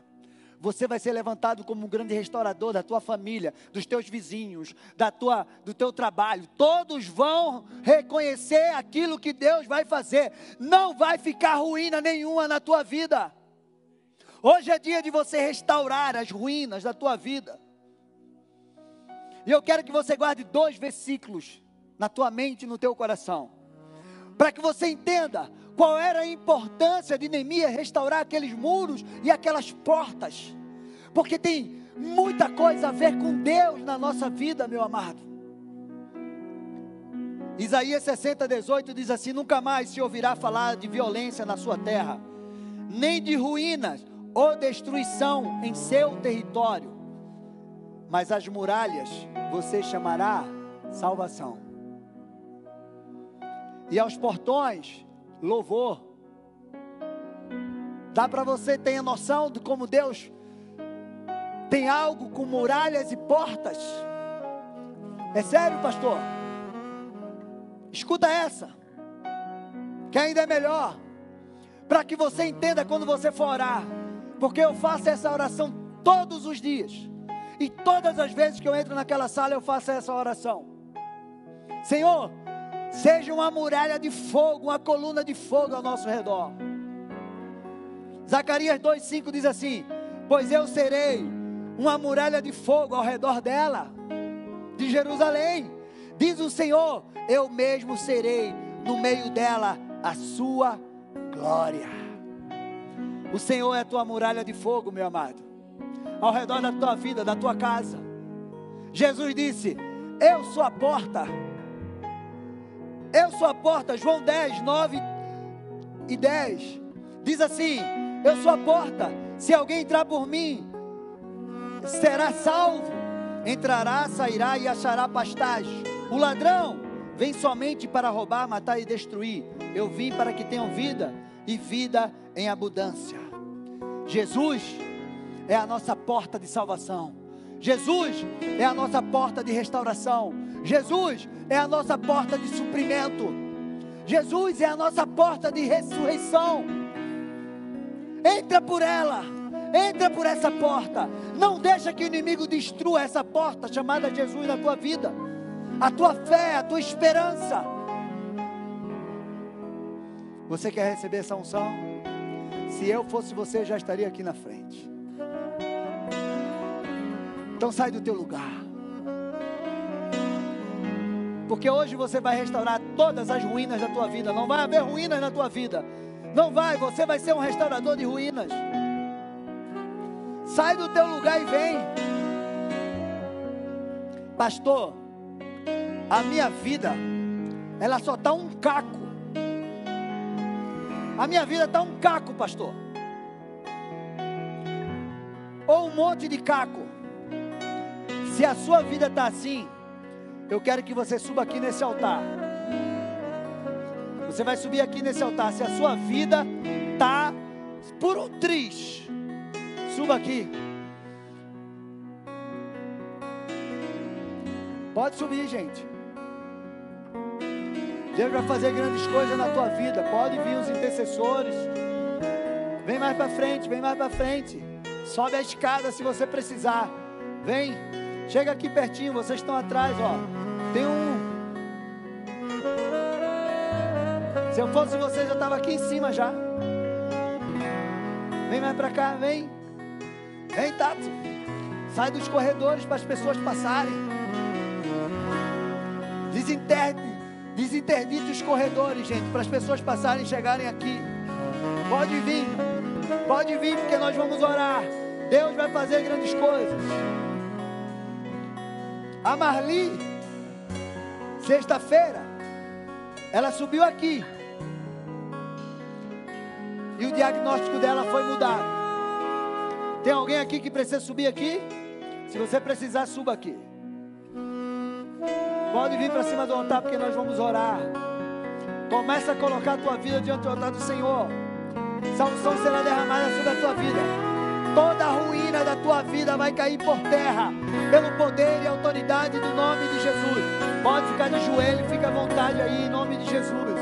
Você vai ser levantado como um grande restaurador da tua família, dos teus vizinhos, da tua, do teu trabalho. Todos vão reconhecer aquilo que Deus vai fazer. Não vai ficar ruína nenhuma na tua vida. Hoje é dia de você restaurar as ruínas da tua vida. E eu quero que você guarde dois versículos na tua mente e no teu coração, para que você entenda qual era a importância de Neemias restaurar aqueles muros e aquelas portas, porque tem muita coisa a ver com Deus na nossa vida, meu amado. Isaías 60, 18 diz assim: Nunca mais se ouvirá falar de violência na sua terra, nem de ruínas ou destruição em seu território mas as muralhas você chamará salvação. E aos portões, louvor. Dá para você ter a noção de como Deus tem algo com muralhas e portas. É sério, pastor? Escuta essa, que ainda é melhor, para que você entenda quando você for orar, porque eu faço essa oração todos os dias. E todas as vezes que eu entro naquela sala, eu faço essa oração: Senhor, seja uma muralha de fogo, uma coluna de fogo ao nosso redor. Zacarias 2,5 diz assim: Pois eu serei uma muralha de fogo ao redor dela, de Jerusalém. Diz o Senhor: Eu mesmo serei no meio dela a sua glória. O Senhor é a tua muralha de fogo, meu amado ao redor da tua vida, da tua casa. Jesus disse: Eu sou a porta. Eu sou a porta. João 10, 9 e 10. Diz assim: Eu sou a porta. Se alguém entrar por mim, será salvo. Entrará, sairá e achará pastagem. O ladrão vem somente para roubar, matar e destruir. Eu vim para que tenham vida e vida em abundância. Jesus é a nossa porta de salvação. Jesus é a nossa porta de restauração. Jesus é a nossa porta de suprimento. Jesus é a nossa porta de ressurreição. Entra por ela. Entra por essa porta. Não deixa que o inimigo destrua essa porta chamada Jesus na tua vida. A tua fé, a tua esperança. Você quer receber essa unção? Se eu fosse você, já estaria aqui na frente. Então sai do teu lugar. Porque hoje você vai restaurar todas as ruínas da tua vida. Não vai haver ruínas na tua vida. Não vai, você vai ser um restaurador de ruínas. Sai do teu lugar e vem. Pastor, a minha vida, ela só está um caco. A minha vida está um caco, pastor. Ou um monte de caco. Se a sua vida está assim, eu quero que você suba aqui nesse altar. Você vai subir aqui nesse altar. Se a sua vida está por um triz, suba aqui. Pode subir, gente. Deus vai fazer grandes coisas na tua vida. Pode vir os intercessores. Vem mais para frente, vem mais para frente. Sobe a escada se você precisar. Vem. Chega aqui pertinho, vocês estão atrás, ó. Tem um. Se eu fosse você, já estava aqui em cima já. Vem mais para cá, vem. Vem, Tato. Sai dos corredores para as pessoas passarem. Desinterde, desinterdite os corredores, gente, para as pessoas passarem e chegarem aqui. Pode vir, pode vir, porque nós vamos orar. Deus vai fazer grandes coisas. A Marli, sexta-feira, ela subiu aqui. E o diagnóstico dela foi mudado. Tem alguém aqui que precisa subir aqui? Se você precisar, suba aqui. Pode vir para cima do altar porque nós vamos orar. Começa a colocar a tua vida diante do altar do Senhor. Unção será derramada sobre a tua vida toda a ruína da tua vida vai cair por terra, pelo poder e autoridade do nome de Jesus. Pode ficar de joelho, fica à vontade aí, em nome de Jesus.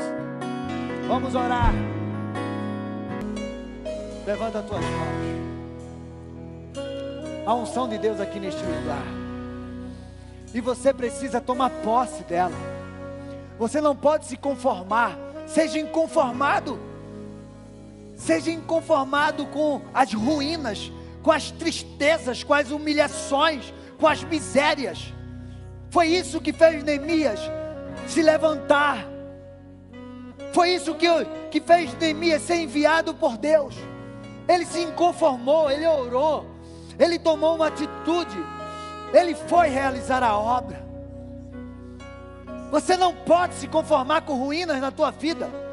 Vamos orar. Levanta as tuas mãos. A unção de Deus aqui neste lugar. E você precisa tomar posse dela. Você não pode se conformar. Seja inconformado Seja inconformado com as ruínas, com as tristezas, com as humilhações, com as misérias. Foi isso que fez Neemias se levantar. Foi isso que, que fez Neemias ser enviado por Deus. Ele se inconformou, ele orou, ele tomou uma atitude, ele foi realizar a obra. Você não pode se conformar com ruínas na tua vida.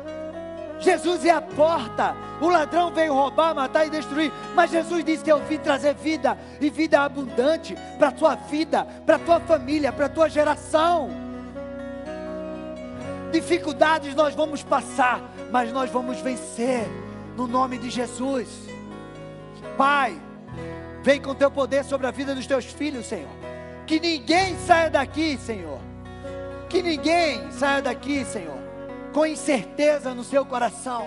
Jesus é a porta. O ladrão veio roubar, matar e destruir. Mas Jesus disse que eu vim trazer vida e vida abundante para a tua vida, para a tua família, para a tua geração. Dificuldades nós vamos passar, mas nós vamos vencer no nome de Jesus. Pai, vem com teu poder sobre a vida dos teus filhos, Senhor. Que ninguém saia daqui, Senhor. Que ninguém saia daqui, Senhor com incerteza no seu coração,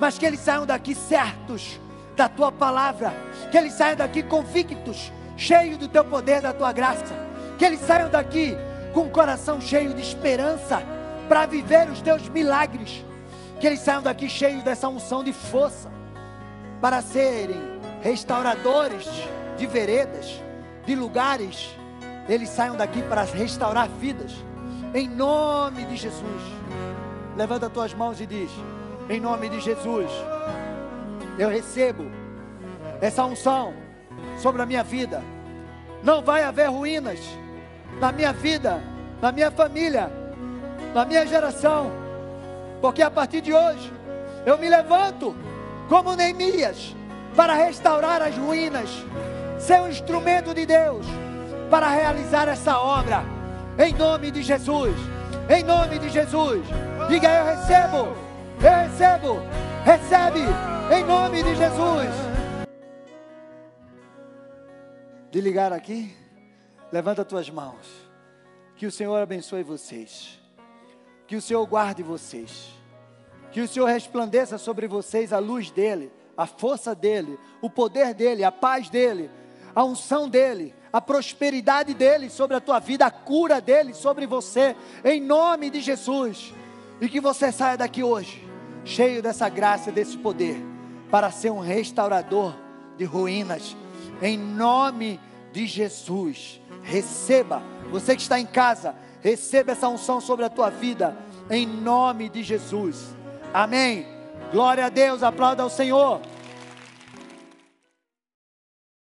mas que eles saiam daqui certos da tua palavra, que eles saiam daqui convictos, cheios do teu poder, da tua graça, que eles saiam daqui com o coração cheio de esperança para viver os teus milagres, que eles saiam daqui cheios dessa unção de força para serem restauradores de veredas, de lugares, eles saiam daqui para restaurar vidas, em nome de Jesus. Levanta as tuas mãos e diz: Em nome de Jesus, eu recebo essa unção sobre a minha vida. Não vai haver ruínas na minha vida, na minha família, na minha geração, porque a partir de hoje eu me levanto como Neemias para restaurar as ruínas, ser um instrumento de Deus para realizar essa obra, em nome de Jesus, em nome de Jesus. Diga eu recebo, eu recebo, recebe, em nome de Jesus. De ligar aqui, levanta tuas mãos. Que o Senhor abençoe vocês. Que o Senhor guarde vocês. Que o Senhor resplandeça sobre vocês a luz dele, a força dele, o poder dele, a paz dele, a unção dele, a prosperidade dele sobre a tua vida, a cura dele sobre você, em nome de Jesus. E que você saia daqui hoje, cheio dessa graça, desse poder, para ser um restaurador de ruínas, em nome de Jesus. Receba, você que está em casa, Receba essa unção sobre a tua vida, em nome de Jesus. Amém. Glória a Deus, aplauda ao Senhor.